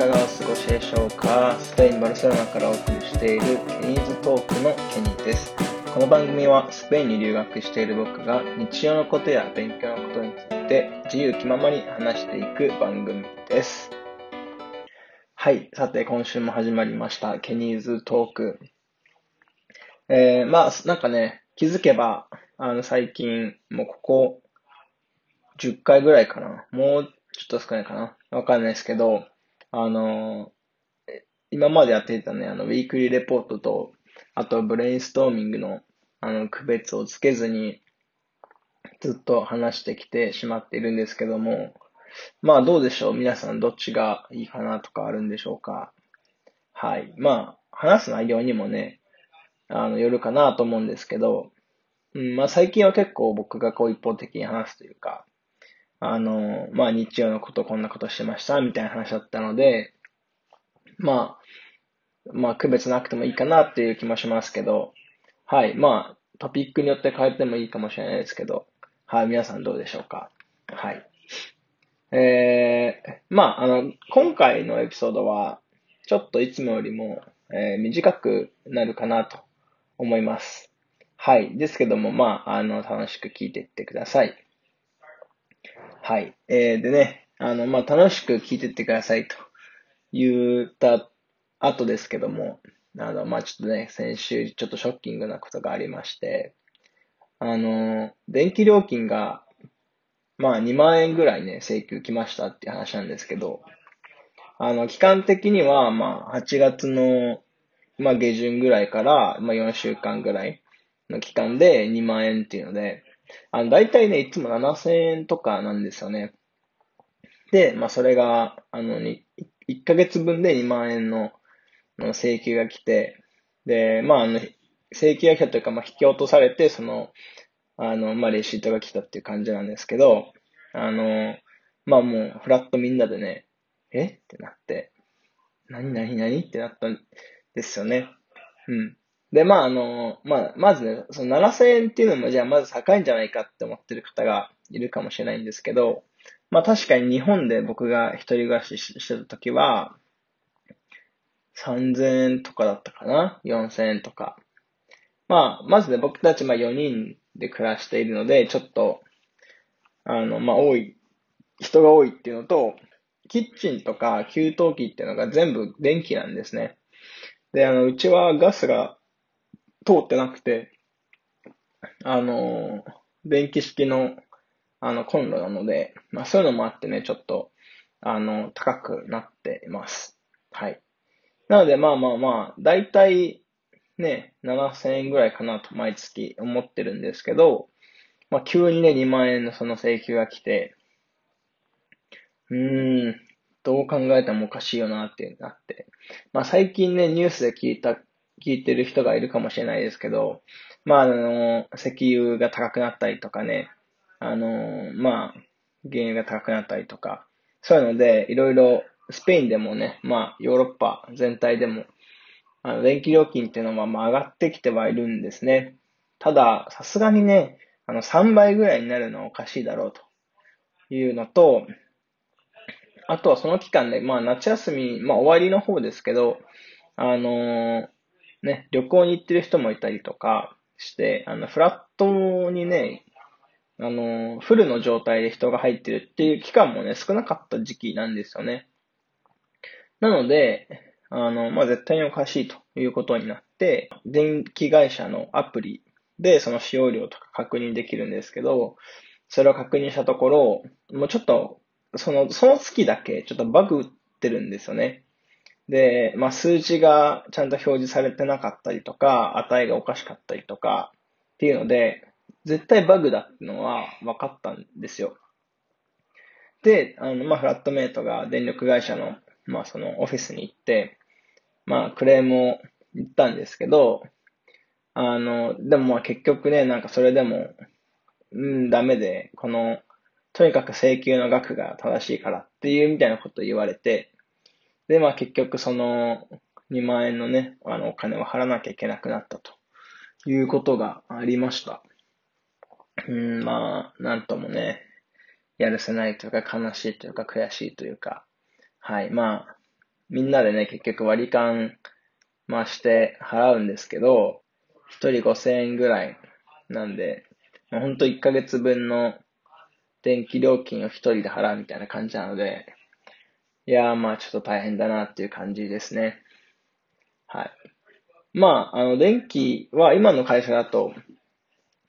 い、かがお過ごしでしょうか？スペイン・バルセロナからお送りしているケニーズトークのケニーです。この番組はスペインに留学している僕が日常のことや勉強のことについて自由気ままに話していく番組です。はい、さて今週も始まりましたケニーズトーク。えー、まあ、なんかね、気づけば、あの最近、もうここ10回ぐらいかな。もうちょっと少ないかな。わかんないですけど、あの今までやってたね、あの、ウィークリーレポートと、あと、ブレインストーミングの、あの、区別をつけずに、ずっと話してきてしまっているんですけども、まあ、どうでしょう皆さん、どっちがいいかなとかあるんでしょうかはい。まあ、話す内容にもね、あの、よるかなと思うんですけど、うん、まあ、最近は結構僕がこう一方的に話すというか、あの、まあ日曜のことこんなことしてましたみたいな話だったので、まあ、まあ区別なくてもいいかなっていう気もしますけど、はい。まあ、トピックによって変えてもいいかもしれないですけど、はい。皆さんどうでしょうか？はい。えー、まあ、あの、今回のエピソードは、ちょっといつもよりも、えー短くなるかなと思います。はい。ですけども、まあ、あの、楽しく聞いていってください。はい。えー、でね、あの、まあ、楽しく聞いてってくださいと言った後ですけども、あの、まあ、ちょっとね、先週ちょっとショッキングなことがありまして、あの、電気料金が、まあ、2万円ぐらいね、請求来ましたっていう話なんですけど、あの、期間的には、まあ、8月の、まあ、下旬ぐらいから、まあ、4週間ぐらいの期間で2万円っていうので、あの、大体ね、いつも7000円とかなんですよね。で、まあ、それが、あの、1ヶ月分で2万円のの請求が来て、で、まあ、あの、請求が来たというか、まあ、引き落とされて、その、あの、まあ、レシートが来たっていう感じなんですけど、あの、まあ、もう、フラットみんなでね、え？ってなって、何何何？ってなったんですよね。うん。で、まあ、あの、まあ、まずね、その7000円っていうのも、じゃあまず高いんじゃないかって思ってる方がいるかもしれないんですけど、まあ確かに日本で僕が一人暮らししてた時は、3000円とかだったかな ?4000 円とか。まあ、まずね、僕たちまあ4人で暮らしているので、ちょっと、あの、まあ多い、人が多いっていうのと、キッチンとか給湯器っていうのが全部電気なんですね。で、あの、うちはガスが通ってなくて、あの、電気式の、あの、コンロなので、まあそういうのもあってね、ちょっと、あの、高くなっています。はい。なので、まあまあまあ、だいたいね、7000円ぐらいかなと毎月思ってるんですけど、まあ急にね、2万円のその請求が来て、うーん、どう考えてもおかしいよなってなって。まあ最近ね、ニュースで聞いた、聞いてる人がいるかもしれないですけど、まああの、石油が高くなったりとかね、あの、まあ、原油が高くなったりとか、そういうので、いろいろ、スペインでもね、まあ、ヨーロッパ全体でも、あの、電気料金っていうのは、まあ、上がってきてはいるんですね。ただ、さすがにね、あの、3倍ぐらいになるのはおかしいだろうというのと、あとはその期間で、まあ、夏休み、まあ、終わりの方ですけど、あのね、旅行に行ってる人もいたりとかして、あの、フラットにね、あの、フルの状態で人が入ってるっていう期間もね、少なかった時期なんですよね。なので、あの、まあ、絶対におかしいということになって、電気会社のアプリでその使用量とか確認できるんですけど、それを確認したところ、もうちょっと、その、その月だけちょっとバグ打ってるんですよね。で、まあ、数字がちゃんと表示されてなかったりとか、値がおかしかったりとか、っていうので、絶対バグだっていうのは分かったんですよ。で、あの、まあ、フラットメイトが電力会社の、まあ、そのオフィスに行って、まあ、クレームを言ったんですけど、あの、でもま結局ね、なんかそれでも、うん、ダメで、この、とにかく請求の額が正しいからっていうみたいなことを言われて、で、まあ結局その2万円のね、あのお金を払わなきゃいけなくなったということがありました。うん、まあ、なんともね、やるせないというか悲しいというか悔しいというか、はい。まあ、みんなでね、結局割り勘、まあして払うんですけど、一人5000円ぐらいなんで、まあ、ほんと1ヶ月分の電気料金を一人で払うみたいな感じなので、いやまあちょっと大変だなっていう感じですね。はい。まあ、あの、電気は今の会社だと、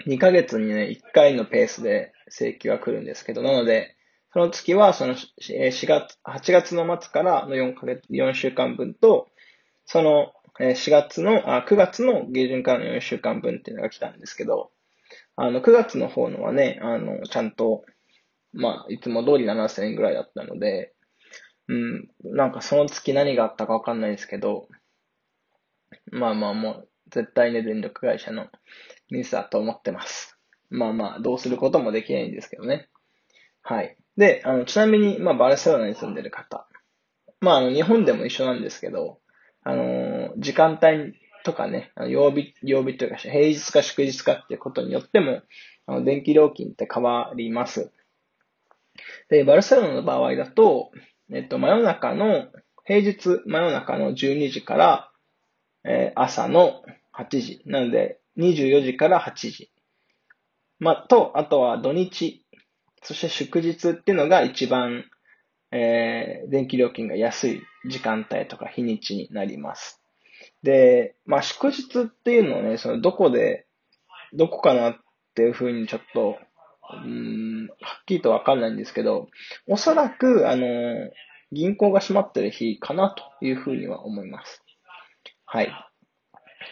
2ヶ月にね、1回のペースで請求が来るんですけど、なので、その月はその4月、8月の末からの4ヶ月、4週間分と、その4月の、あ、9月の下旬からの4週間分っていうのが来たんですけど、あの、9月の方のはね、あの、ちゃんと、まあ、いつも通り7000円ぐらいだったので、うん、なんかその月何があったかわかんないですけど、まあまあもう、絶対ね、電力会社のミスだと思ってます。まあまあ、どうすることもできないんですけどね。はい。で、あの、ちなみに、まあ、バルセロナに住んでる方。まあ、あの、日本でも一緒なんですけど、あの、時間帯とかね、曜日、曜日というか、平日か祝日かっていうことによっても、あの、電気料金って変わります。で、バルセロナの場合だと、えっと、真夜中の、平日真夜中の12時から、えー、朝の8時。なので、24時から8時。ま、と、あとは土日、そして祝日っていうのが一番、えー、電気料金が安い時間帯とか日にちになります。で、まあ、祝日っていうのをね、そのどこで、どこかなっていうふうにちょっと、うん、はっきりとわかんないんですけど、おそらく、あの、銀行が閉まってる日かなというふうには思います。はい。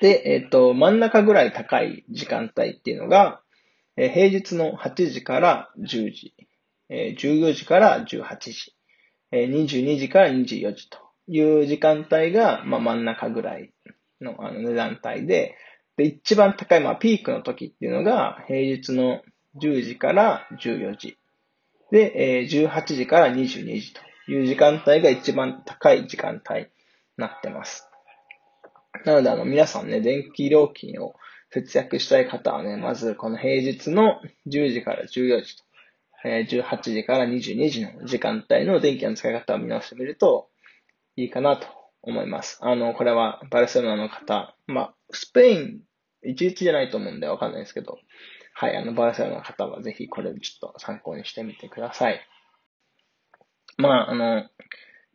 で、えっ、ー、と、真ん中ぐらい高い時間帯っていうのが、えー、平日の8時から10時、えー、14時から18時、えー、22時から24時という時間帯が、まあ、真ん中ぐらいのあの値段帯で、で、一番高い、まあ、ピークの時っていうのが、平日の10時から14時。で、えー、18時から22時という時間帯が一番高い時間帯になってます。なので、あの、皆さんね、電気料金を節約したい方はね、まずこの平日の10時から14時と、えー、18時から22時の時間帯の電気の使い方を見直してみるといいかなと思います。あの、これはバルセロナの方、まあ、スペイン、一日じゃないと思うんでわかんないですけど、はい、あの、バルセロナの方はぜひこれちょっと参考にしてみてください。まあ、あの、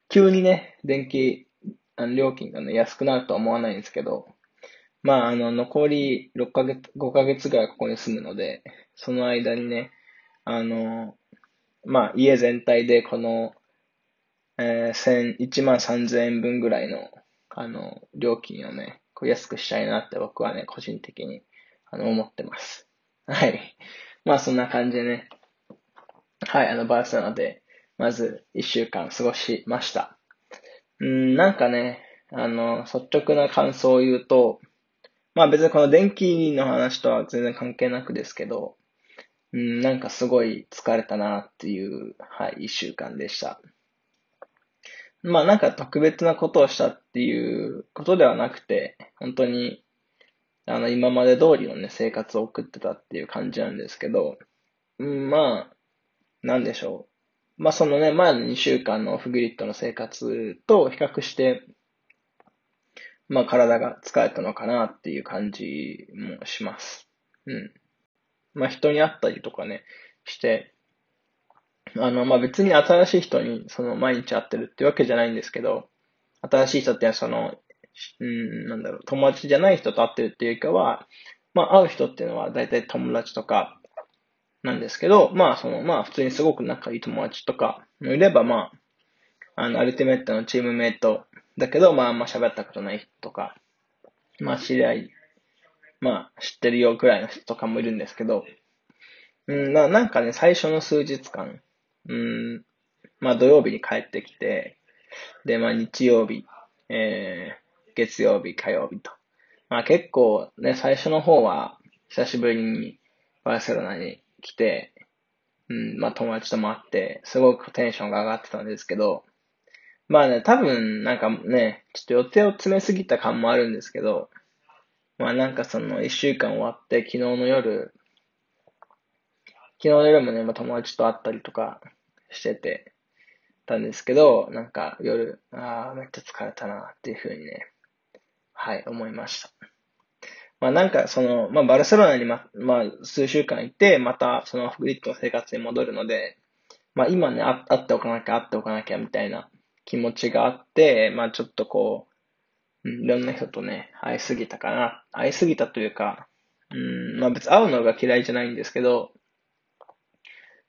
急にね、電気あの料金がね、安くなるとは思わないんですけど、まあ、あの、残り6ヶ月、5ヶ月ぐらいここに住むので、その間にね、あの、まあ、家全体でこの、えー、千、1万3000円分ぐらいの、あの、料金をね、こう安くしたいなって僕はね、個人的に、あの、思ってます。はい。まあ、そんな感じでね、はい、あの、バーセロナで、まず1週間過ごしました。うん、なんかね、あの、率直な感想を言うと、まあ別にこの電気の話とは全然関係なくですけど、うん、なんかすごい疲れたなっていう、はい、一週間でした。まあなんか特別なことをしたっていうことではなくて、本当に、あの、今まで通りのね、生活を送ってたっていう感じなんですけど、うん、まあ、なんでしょう。まあそのね、前の2週間のオフグリッドの生活と比較して、まあ体が疲れたのかなっていう感じもします。うん。まあ人に会ったりとかね、して、あの、まあ別に新しい人にその毎日会ってるってわけじゃないんですけど、新しい人ってその、うん、なんだろう、友達じゃない人と会ってるっていうかは、まあ会う人っていうのは大体友達とか、なんですけど、まあ、その、まあ、普通にすごく仲いい友達とかいれば、まあ、あの、アルティメットのチームメイトだけど、まあ、あんま喋ったことない人とか、まあ、知り合い、まあ、知ってるよくらいの人とかもいるんですけど、うん、ななんかね、最初の数日間、うん、まあ、土曜日に帰ってきて、で、まあ、日曜日、えー、月曜日、火曜日と。まあ、結構ね、最初の方は、久しぶりにバルセロナに来て、うん、まあ友達とも会って、すごくテンションが上がってたんですけど、まあね、多分なんかね、ちょっと予定を詰めすぎた感もあるんですけど、まあなんかその一週間終わって昨日の夜、昨日の夜もね、まあ、友達と会ったりとかしてて、たんですけど、なんか夜、ああ、めっちゃ疲れたなっていうふうにね、はい、思いました。まあなんかその、まあバルセロナにま、まあ数週間行って、またそのフリットの生活に戻るので、まあ今ね、ああっておかなきゃ、あっておかなきゃみたいな気持ちがあって、まあちょっとこう、いろんな人とね、会いすぎたかな。会いすぎたというか、うん、まあ別に会うのが嫌いじゃないんですけど、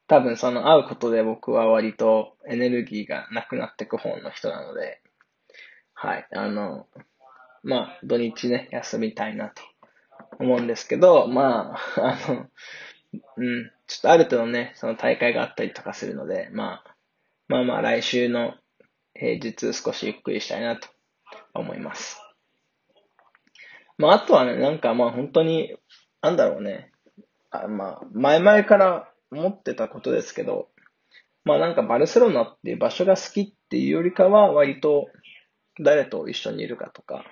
多分その会うことで僕は割とエネルギーがなくなってく方の人なので、はい、あの、まあ土日ね、休みたいなと思うんですけど、まあ、あの、うん、ちょっとある程度ね、その大会があったりとかするので、まあ、まあまあ来週の平日少しゆっくりしたいなと思います。まああとはね、なんかまあ本当に、なんだろうね、あまあ前々から思ってたことですけど、まあなんかバルセロナっていう場所が好きっていうよりかは割と誰と一緒にいるかとか、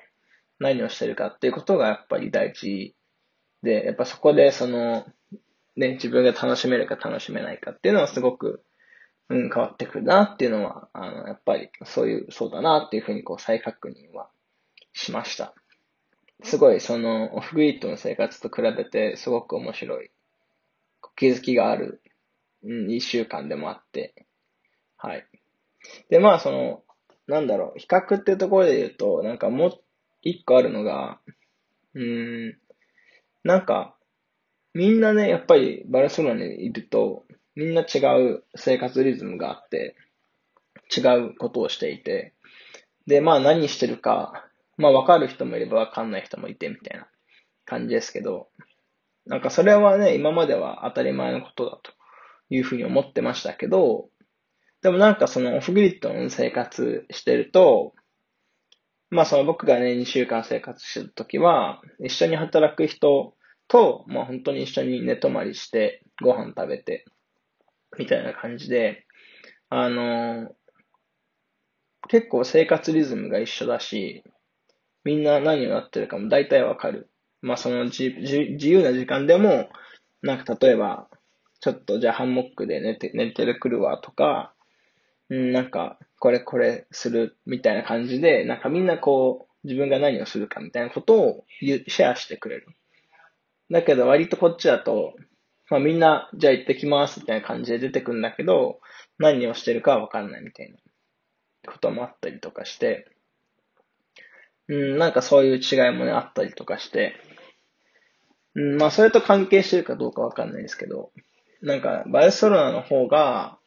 何をしてるかっていうことがやっぱり大事で、やっぱそこでその、ね、自分が楽しめるか楽しめないかっていうのはすごく、うん、変わってくるなっていうのは、あの、やっぱりそういう、そうだなっていうふうにこう再確認はしました。すごいそのオフグリッドの生活と比べてすごく面白い気づきがある、うん、一週間でもあって、はい。で、まあその、なんだろう、比較っていうところで言うと、なんかもう一個あるのが、うーん、なんか、みんなね、やっぱりバルセロナにいると、みんな違う生活リズムがあって、違うことをしていて、で、まあ何してるか、まあわかる人もいればわかんない人もいてみたいな感じですけど、なんかそれはね、今までは当たり前のことだというふうに思ってましたけど、でもなんかそのオフグリッドの生活してると、まあその僕がね、2週間生活してるときは、一緒に働く人と、まあ本当に一緒に寝泊まりして、ご飯食べて、みたいな感じで、あの結構生活リズムが一緒だし、みんな何をやってるかも大体わかる。まあその自自由な時間でも、なんか例えば、ちょっとじゃあハンモックで寝て、寝てるくるわとか、なんか、これこれするみたいな感じで、なんかみんなこう、自分が何をするかみたいなことをシェアしてくれる。だけど割とこっちだと、まあみんな、じゃあ行ってきますみたいな感じで出てくるんだけど、何をしてるかはわかんないみたいなこともあったりとかして、うん、なんかそういう違いもね、あったりとかして、うん、まあそれと関係してるかどうかわかんないですけど、なんかバルセロナの方が、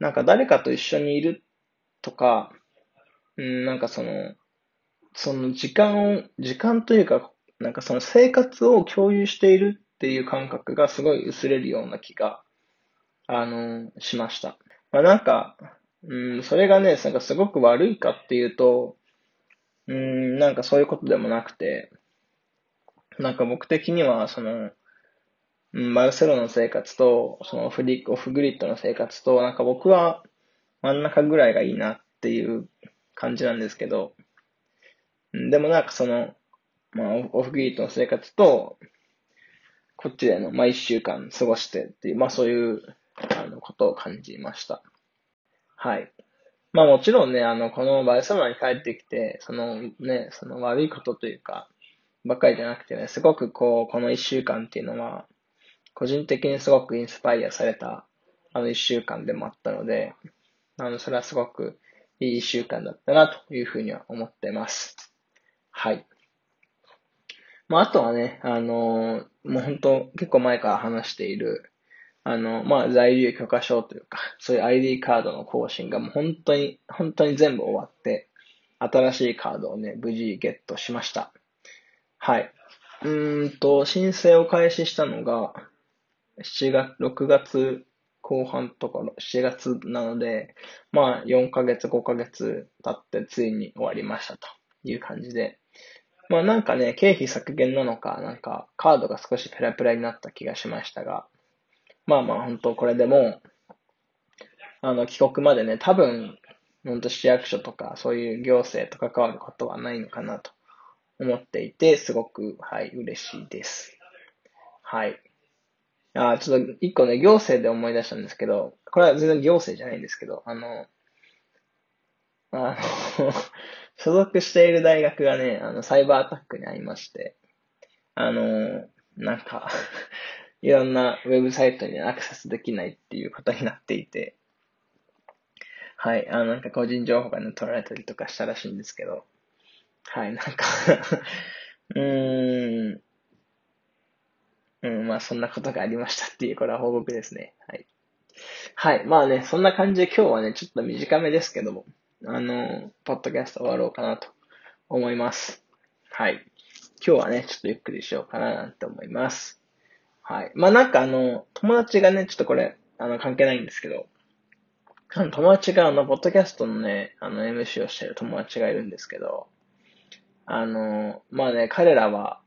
なんか誰かと一緒にいるとか、うん、なんかその、その時間を、時間というか、なんかその生活を共有しているっていう感覚がすごい薄れるような気が、あの、しました。まあなんか、うん、それがね、なんかすごく悪いかっていうと、うん、なんかそういうことでもなくて、なんか僕的には、その、バルセロナの生活と、そのフリオフグリッドの生活と、なんか僕は真ん中ぐらいがいいなっていう感じなんですけど、でもなんかその、まあ、オフグリッドの生活と、こっちでの、まあ、一週間過ごしてっていう、まあそういう、あの、ことを感じました。はい。まあもちろんね、あの、このバルセロナに帰ってきて、そのね、その悪いことというか、ばっかりじゃなくてね、すごくこう、この一週間っていうのは、個人的にすごくインスパイアされた、あの一週間でもあったので、あの、それはすごくいい一週間だったな、というふうには思ってます。はい。まあ、あとはね、あのもう本当、結構前から話している、あの、まあ、在留許可証というか、そういう ID カードの更新がもう本当に、本当に全部終わって、新しいカードをね、無事ゲットしました。はい。うーんと、申請を開始したのが、7月、6月後半とか7月なので、まあ4ヶ月、5ヶ月経ってついに終わりましたという感じで。まあなんかね、経費削減なのか、なんかカードが少しペラペラになった気がしましたが、まあまあ本当これでも、あの帰国までね、多分、本当市役所とかそういう行政と関わることはないのかなと思っていて、すごく、はい、嬉しいです。はい。あちょっと一個ね、行政で思い出したんですけど、これは全然行政じゃないんですけど、あの、あの、所属している大学がね、あの、サイバーアタックにありまして、あの、なんか いろんなウェブサイトにアクセスできないっていうことになっていて、はい、あの、なんか個人情報がね、取られたりとかしたらしいんですけど、はい、なんか うーん、うん、まあそんなことがありましたっていう、これは報告ですね。はい。はい。まあね、そんな感じで今日はね、ちょっと短めですけども、あの、ポッドキャスト終わろうかなと思います。はい。今日はね、ちょっとゆっくりしようかななんて思います。はい。まあなんかあの、友達がね、ちょっとこれ、あの、関係ないんですけど、あの友達があの、ポッドキャストのね、あの、MC をしてる友達がいるんですけど、あの、まあね、彼らは、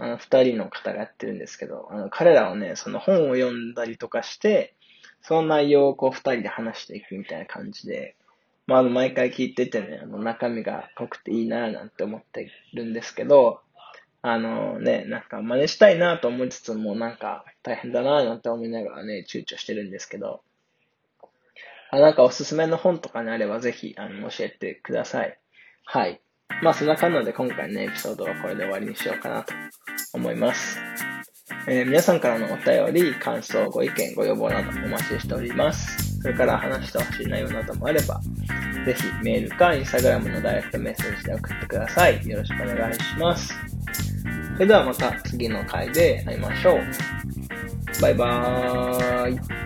あの、二人の方がやってるんですけど、あの、彼らはね、その本を読んだりとかして、その内容をこう二人で話していくみたいな感じで、まあ、あの、毎回聞いててね、あの、中身が濃くていいなぁなんて思ってるんですけど、あのね、なんか真似したいなと思いつつも、なんか大変だなぁなんて思いながらね、躊躇してるんですけど、あなんかおすすめの本とかにあればぜひ、あの、教えてください。はい。まあそんな感じで今回のエピソードはこれで終わりにしようかなと思います。えー、皆さんからのお便り、感想、ご意見、ご要望などお待ちしております。それから話してほしい内容などもあれば、ぜひメールかインスタグラムのダイレクトメッセージで送ってください。よろしくお願いします。それではまた次の回で会いましょう。バイバーイ。